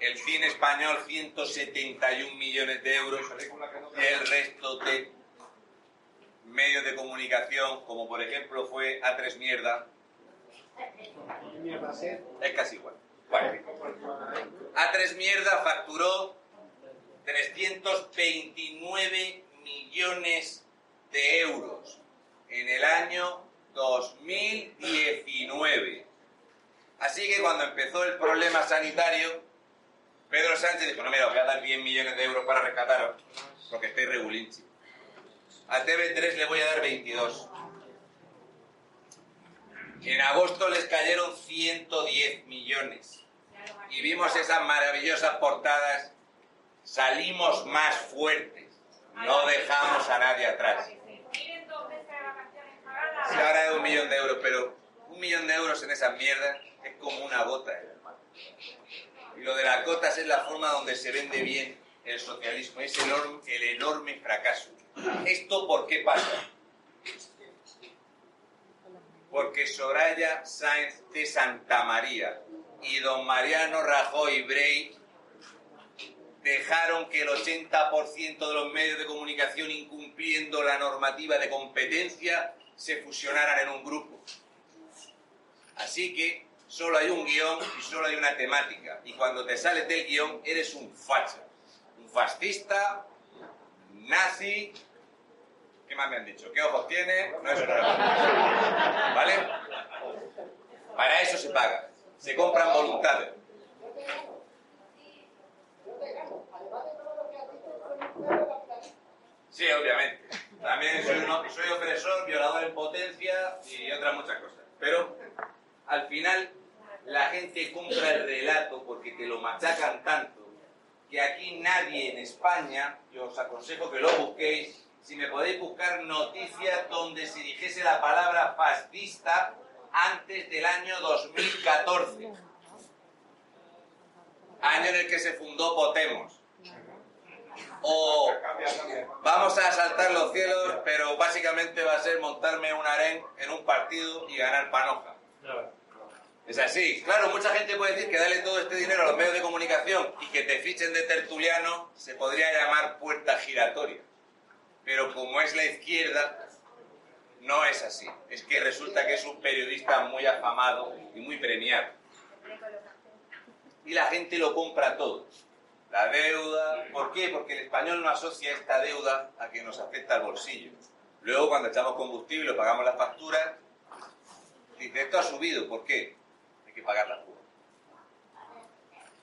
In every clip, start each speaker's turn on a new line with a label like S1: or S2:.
S1: el cine español 171 millones de euros y el resto de medios de comunicación, como por ejemplo fue A3 Mierda, es casi igual. Bueno, A3 Mierda facturó 329 millones de euros en el año 2019. Así que cuando empezó el problema sanitario, Pedro Sánchez dijo, no, mira, voy a dar 10 millones de euros para rescataros, porque estáis regulinchi. A TV3 le voy a dar 22. En agosto les cayeron 110 millones. Y vimos esas maravillosas portadas. Salimos más fuertes. No dejamos a nadie atrás. Sí, ahora es un millón de euros, pero un millón de euros en esas mierdas es como una el mar. Y lo de las gotas es la forma donde se vende bien el socialismo, es el enorme fracaso. ¿Esto por qué pasa? Porque Soraya Sáenz de Santa María y don Mariano Rajoy Brey dejaron que el 80% de los medios de comunicación incumpliendo la normativa de competencia se fusionaran en un grupo. Así que solo hay un guion y solo hay una temática. Y cuando te sales del guion eres un facha, un fascista, nazi. ¿Qué más me han dicho? ¿Qué ojos tiene? No es una ¿Vale? Para eso se paga. Se compran voluntades. Sí, obviamente. También soy, un, soy opresor, violador en potencia y otras muchas cosas. Pero al final la gente compra el relato porque te lo machacan tanto que aquí nadie en España, yo os aconsejo que lo busquéis, si me podéis buscar noticias donde se dijese la palabra fascista antes del año 2014, año en el que se fundó Potemos. O vamos a asaltar los cielos, pero básicamente va a ser montarme un harén en un partido y ganar panoja. Es así. Claro, mucha gente puede decir que darle todo este dinero a los medios de comunicación y que te fichen de tertuliano se podría llamar puerta giratoria. Pero como es la izquierda, no es así. Es que resulta que es un periodista muy afamado y muy premiado. Y la gente lo compra todo. La deuda. ¿Por qué? Porque el español no asocia esta deuda a que nos afecta al bolsillo. Luego, cuando echamos combustible o pagamos las facturas, dice, esto ha subido. ¿Por qué? Que pagar la cuota.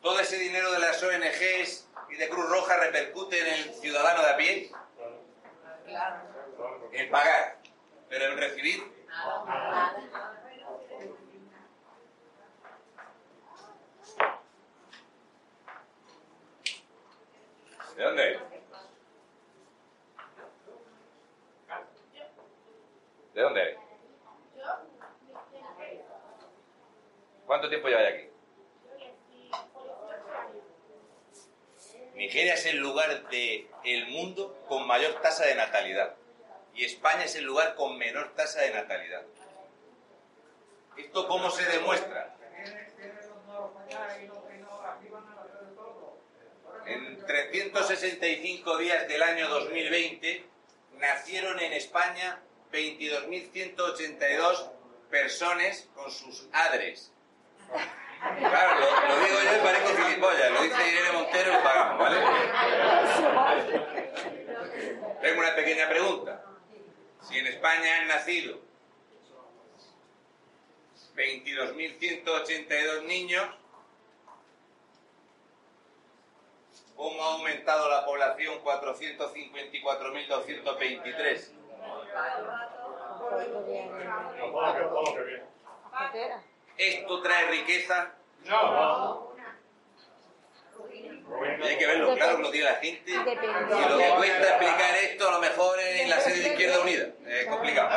S1: Todo ese dinero de las ONGs y de Cruz Roja repercute en el ciudadano de a pie. En pagar. Pero en recibir. ¿De dónde? ¿De dónde ¿Cuánto tiempo lleváis aquí? Nigeria es el lugar del mundo con mayor tasa de natalidad y España es el lugar con menor tasa de natalidad. ¿Esto cómo se demuestra? En 365 días del año 2020 nacieron en España 22.182 personas con sus adres. Claro, lo, lo digo yo y parezco gilipollas, lo dice Irene Montero y lo pagamos, ¿vale? Tengo una pequeña pregunta. Si en España han nacido 22.182 niños, ¿cómo ha aumentado la población 454.223? ¿Esto trae riqueza?
S2: No.
S1: Hay que verlo claro que lo diga la gente. Y lo que cuesta explicar esto a lo mejor
S2: en la sede de Izquierda Unida. Es complicado.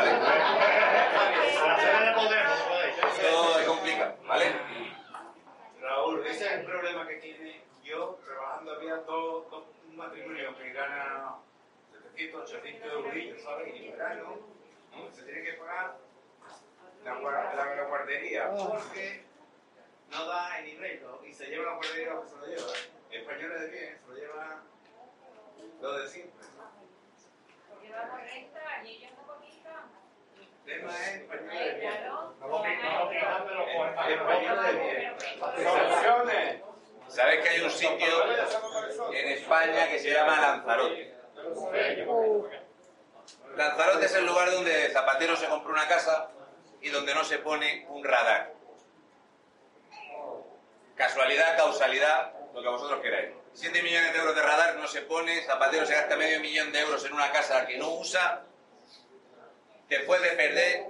S2: Porque no da el nivel ¿no? y se lleva la guardería que se lo lleva. Españoles de bien, se lo lleva lo de siempre.
S3: Porque damos renta y ellos no cotizan.
S2: El tema es españoles de bien. Españoles de bien.
S1: ¿Sabes que hay un sitio en España que se llama Lanzarote? Lanzarote es el lugar donde Zapatero se compró una casa y donde no se pone un radar. Casualidad, causalidad, lo que vosotros queráis. 7 millones de euros de radar no se pone, Zapatero se gasta medio millón de euros en una casa que no usa, después de perder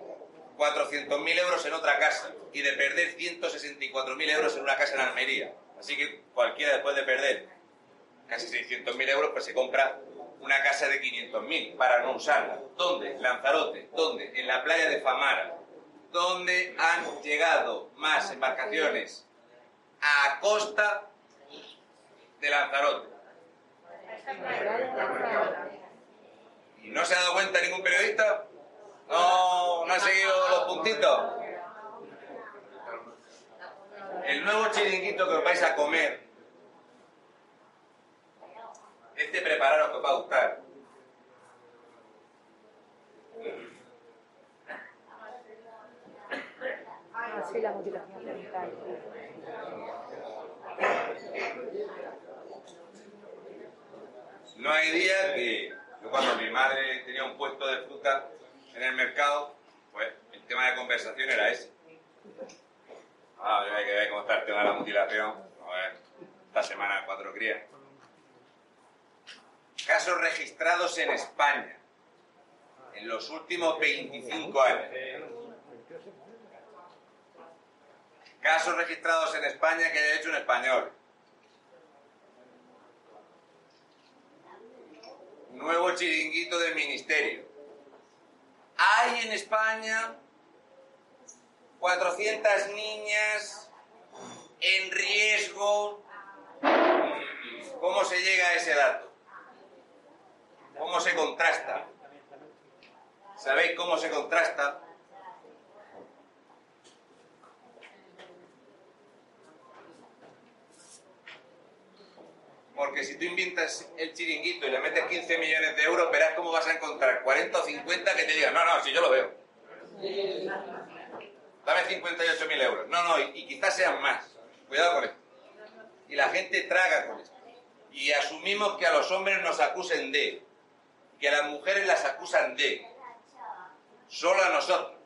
S1: 400.000 euros en otra casa y de perder 164.000 euros en una casa en Almería. Así que cualquiera después de perder casi 600.000 euros, pues se compra una casa de 500.000 para no usarla. ¿Dónde? Lanzarote. ¿Dónde? En la playa de Famara. ¿Dónde han llegado más embarcaciones a costa de Lanzarote? ¿Y no se ha dado cuenta ningún periodista? ¿No, no ha seguido los puntitos? El nuevo chiringuito que os vais a comer, este prepararos que os va a gustar.
S4: Así la motivación mental.
S1: No hay día que yo cuando mi madre tenía un puesto de fruta en el mercado, pues el tema de conversación era ese. Ah, hay que ver cómo está el tema de la mutilación. A ver, esta semana cuatro crías. Casos registrados en España en los últimos 25 años. Casos registrados en España que haya hecho un español. Nuevo chiringuito del ministerio. Hay en España 400 niñas en riesgo. ¿Cómo se llega a ese dato? ¿Cómo se contrasta? ¿Sabéis cómo se contrasta? Porque si tú inventas el chiringuito y le metes 15 millones de euros, verás cómo vas a encontrar 40 o 50 que te digan, no, no, si yo lo veo. Dame 58.000 euros. No, no, y, quizás sean más. Cuidado con esto. Y la gente traga con esto. Y asumimos que a los hombres nos acusen de, que a las mujeres las acusan de, solo a nosotros.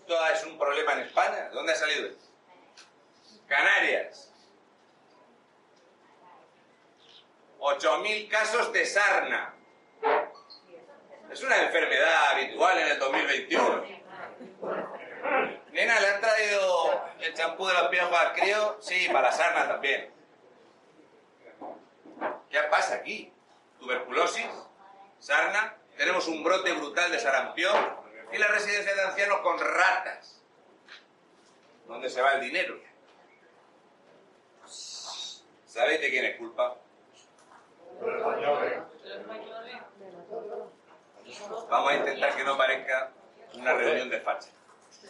S1: Esto es un problema en España. ¿De dónde ha salido esto? Canarias. 8.000 casos de sarna. Es una enfermedad habitual en el 2021. Nena, ¿le han traído el champú de los piojos al crío? Sí, para la sarna también. ¿Qué pasa aquí? Tuberculosis, sarna, tenemos un brote brutal de sarampión y la residencia de ancianos con ratas. ¿Dónde se va el dinero? ¿Sabéis de quién es culpa? Vamos a intentar que no parezca una reunión de facha.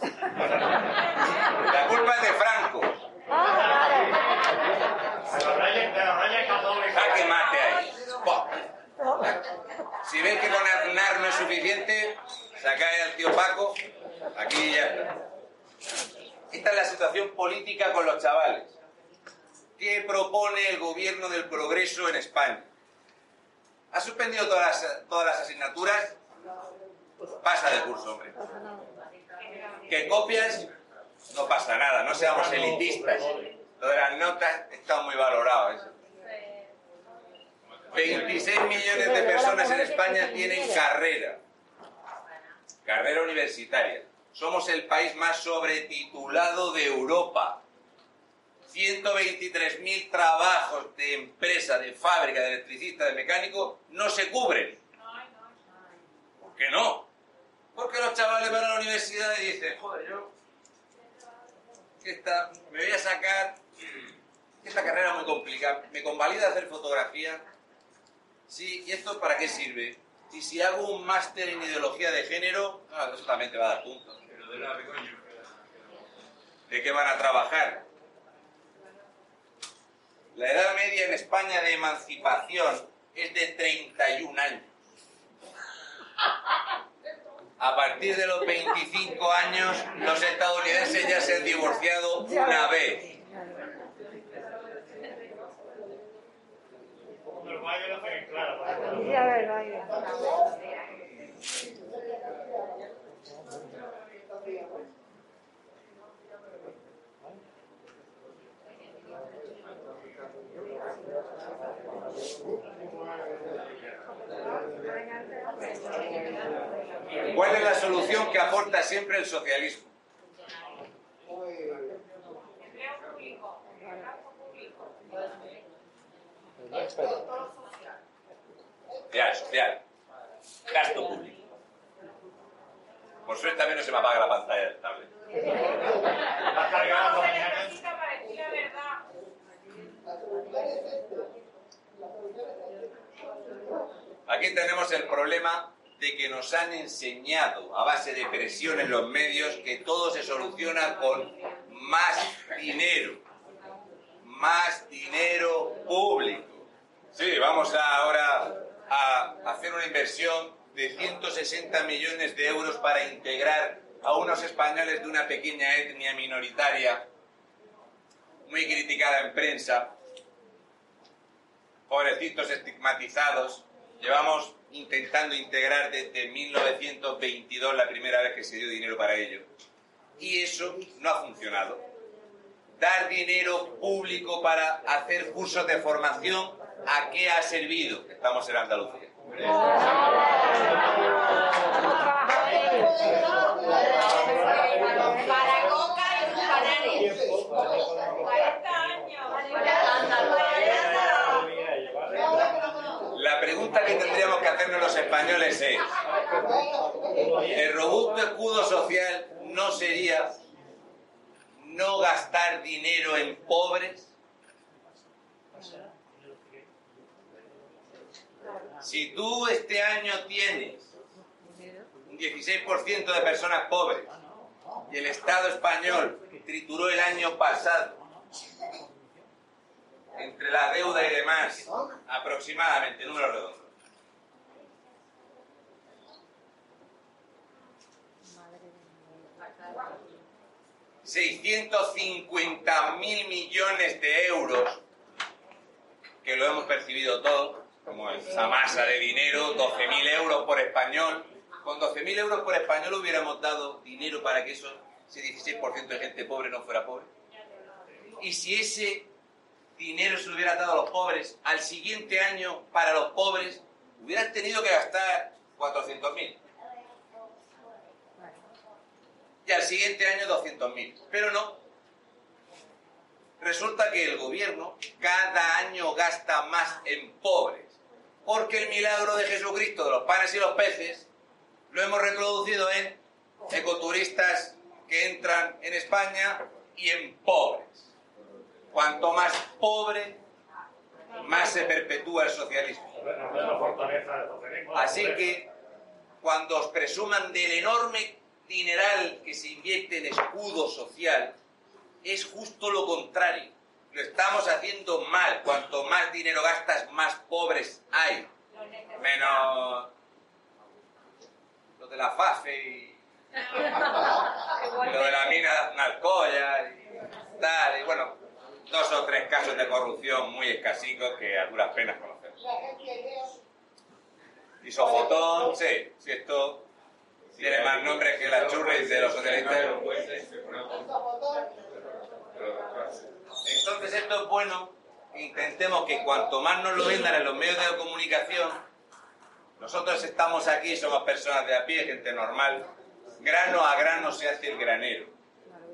S1: La culpa es de Franco. Jaque mate ahí. Si veis que con Aznar no es suficiente, sacáis al tío Paco, aquí ya está. Esta es la situación política con los chavales. ¿Qué propone el gobierno del progreso en España? ¿Ha suspendido todas las, todas las asignaturas? Pasa de curso, hombre. ¿Que copias? No pasa nada, no seamos elitistas. Lo de las notas está muy valorado eso. 26 millones de personas en España tienen carrera. Carrera universitaria. Somos el país más sobretitulado de Europa. 123.000 trabajos de empresa, de fábrica, de electricista, de mecánico no se cubren. Que no. Porque los chavales van a la universidad y dicen, joder, yo que esta, me voy a sacar esta carrera es muy complicada. ¿Me convalida hacer fotografía? Sí, ¿y esto para qué sirve? Y si hago un máster en ideología de género, ah, eso también te va a dar puntos. ¿De qué van a trabajar? La edad media en España de emancipación es de 31 años. A partir de los 25 años, los estadounidenses ya se han divorciado una vez.
S4: Sí, a ver, vaya.
S1: ¿Cuál es la solución que aporta siempre el socialismo? Social, social. Gasto público. Por suerte también no se me apaga la pantalla del tablet. Aquí tenemos el problema de que nos han enseñado a base de presión en los medios que todo se soluciona con más dinero. Más dinero público. Sí, vamos ahora a hacer una inversión de 160 millones de euros para integrar a unos españoles de una pequeña etnia minoritaria, muy criticada en prensa, pobrecitos estigmatizados. Llevamos intentando integrar desde 1922 la primera vez que se dio dinero para ello. Y eso no ha funcionado. Dar dinero público para hacer cursos de formación, ¿a qué ha servido? Estamos en Andalucía.
S3: Para coca y canales. 40 años.
S1: La pregunta que los españoles es, ¿el robusto escudo social no sería no gastar dinero en pobres? Si tú este año tienes un 16% de personas pobres y el Estado español trituró el año pasado entre la deuda y demás, aproximadamente, número redondo. ...650 mil millones de euros... ...que lo hemos percibido todos... ...como esa masa de dinero... ...12.000 euros por español... ...con 12.000 euros por español hubiéramos dado dinero... ...para que eso, ese 16% de gente pobre no fuera pobre... ...y si ese dinero se hubiera dado a los pobres, al siguiente año, para los pobres, hubieran tenido que gastar 400.000. Y al siguiente año 200.000. Pero no. Resulta que el gobierno cada año gasta más en pobres. Porque el milagro de Jesucristo de los panes y los peces lo hemos reproducido en ecoturistas que entran en España y en pobres. Cuanto más pobre, más se perpetúa el socialismo. Así que cuando os presuman del enorme dineral que se invierte en escudo social, es justo lo contrario. Lo estamos haciendo mal. Cuanto más dinero gastas, más pobres hay. Menos lo de la FAFE y lo de la mina de y tal. Y bueno, dos o tres casos de corrupción muy escasicos que a duras penas conocemos. Y Sofotón, sí, si esto tiene más nombres que las churris de los socialistas. Entonces esto es bueno, intentemos que cuanto más nos lo vendan en los medios de comunicación, nosotros estamos aquí, somos personas de a pie, gente normal, grano a grano se hace el granero.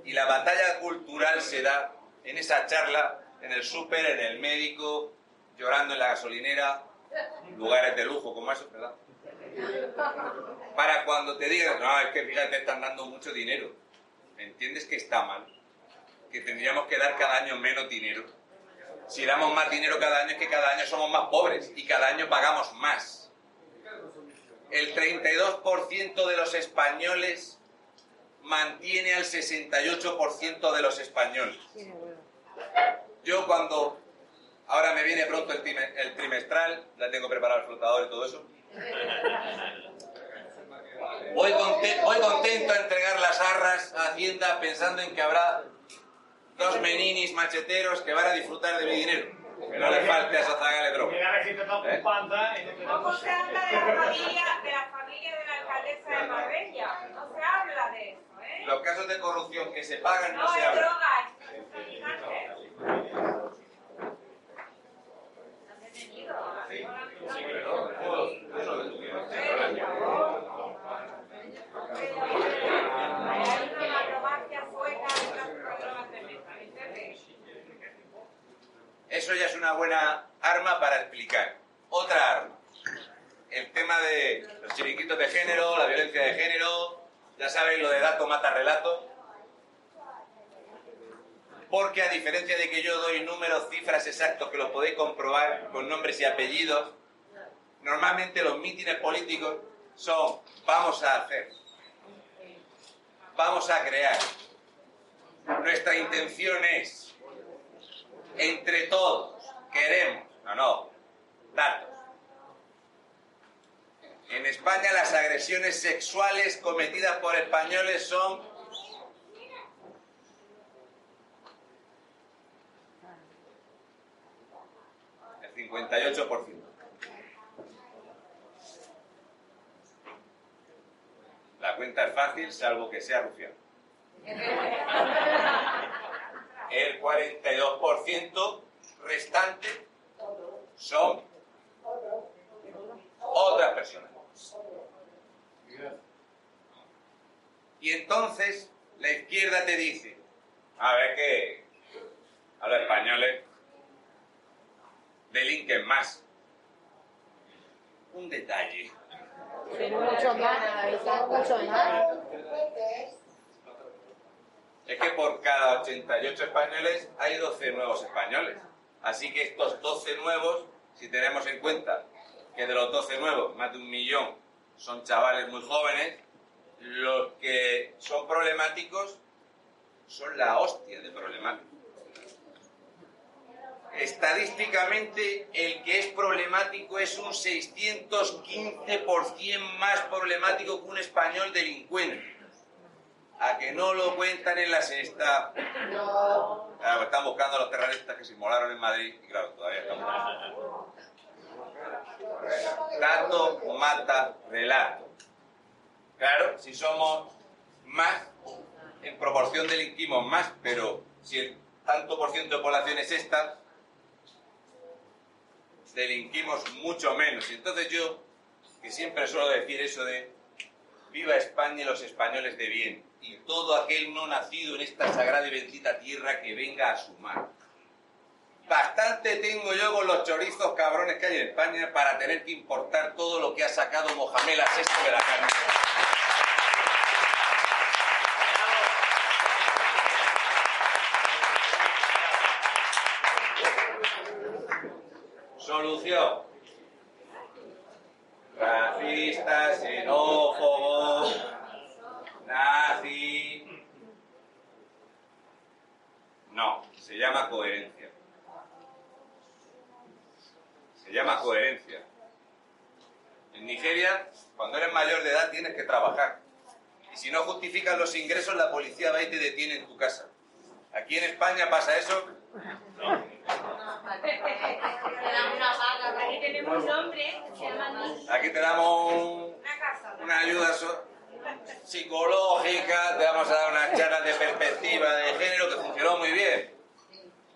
S1: Y la batalla cultural se da en esa charla, en el súper, en el médico, llorando en la gasolinera, lugares de lujo como esos, ¿verdad? Para cuando te digan, no, es que fíjate, están dando mucho dinero. ¿Entiendes que está mal? Que tendríamos que dar cada año menos dinero. Si damos más dinero cada año es que cada año somos más pobres y cada año pagamos más. El 32% de los españoles mantiene al 68% de los españoles. Yo cuando ahora me viene pronto el trimestral, ya tengo preparado el flotador y todo eso. Voy, conte- voy contento a entregar las arras a Hacienda pensando en que habrá dos meninis macheteros que van a disfrutar de mi dinero. Que no le falte a esa zaga de droga. ¿Eh?
S4: da
S3: ¿Cómo se habla de la familia de la familia de la alcaldesa de Marbella? No se habla de eso, ¿eh?
S1: Los casos de corrupción que se pagan no
S3: No
S1: se
S3: es
S1: hablan.
S3: droga, es traficante. Hay una macromagia sueca de tráfico de drogas tremenda, ¿entiendes?
S1: Eso ya es una buena arma para explicar. Otra arma. El tema de los chiringuitos de género, la violencia de género, ya sabéis lo de dato mata relato. Porque a diferencia de que yo doy números, cifras exactos que los podéis comprobar con nombres y apellidos, normalmente los mítines políticos son vamos a hacer, vamos a crear. Nuestra intención es entre todos queremos, no, no, datos. En España las agresiones sexuales cometidas por españoles son el 58%. La cuenta es fácil, salvo que sea rufián. El 42% restante son otras personas. Y entonces la izquierda te dice, a ver que a los españoles delinquen más. Un detalle.
S5: Mucho más, mucho más.
S1: Es que por cada 88 españoles hay 12 nuevos españoles. Así que estos 12 nuevos, si tenemos en cuenta que de los 12 nuevos, más de un millón son chavales muy jóvenes, los que son problemáticos son la hostia de problemáticos. Estadísticamente, el que es problemático es un 615% más problemático que un español delincuente. A que no lo cuentan en la sexta. Claro, están buscando a los terroristas que se inmolaron en Madrid y claro, todavía estamos. Dato mata relato. Claro, si somos más, en proporción delinquimos más, pero si el tanto por ciento de población es esta, delinquimos mucho menos. Y entonces yo, que siempre suelo decir eso de viva España y los españoles de bien, y todo aquel no nacido en esta sagrada y bendita tierra que venga a sumar. Bastante tengo yo con los chorizos cabrones que hay en España para tener que importar todo lo que ha sacado Mohamed VI de la carne. Solución. Racistas, xenófobos, nazi. No, se llama coherencia. Se llama coherencia. En Nigeria, cuando eres mayor de edad, tienes que trabajar. Y si no justificas los ingresos, la policía va y te detiene en tu casa. Aquí en España pasa eso.
S6: Aquí tenemos un hombre que se llama Nick.
S1: Aquí te damos un- Una ayuda so- psicológica, te vamos a dar unas charlas de perspectiva de género que funcionó muy bien.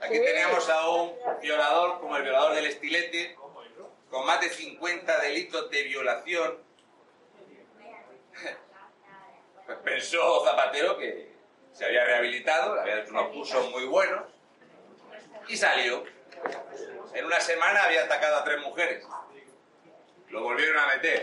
S1: Aquí teníamos a un violador como el violador del estilete, con más de 50 delitos de violación. Pues pensó Zapatero que se había rehabilitado, había hecho unos cursos muy buenos y salió. En una semana había atacado a tres mujeres. Lo volvieron a meter.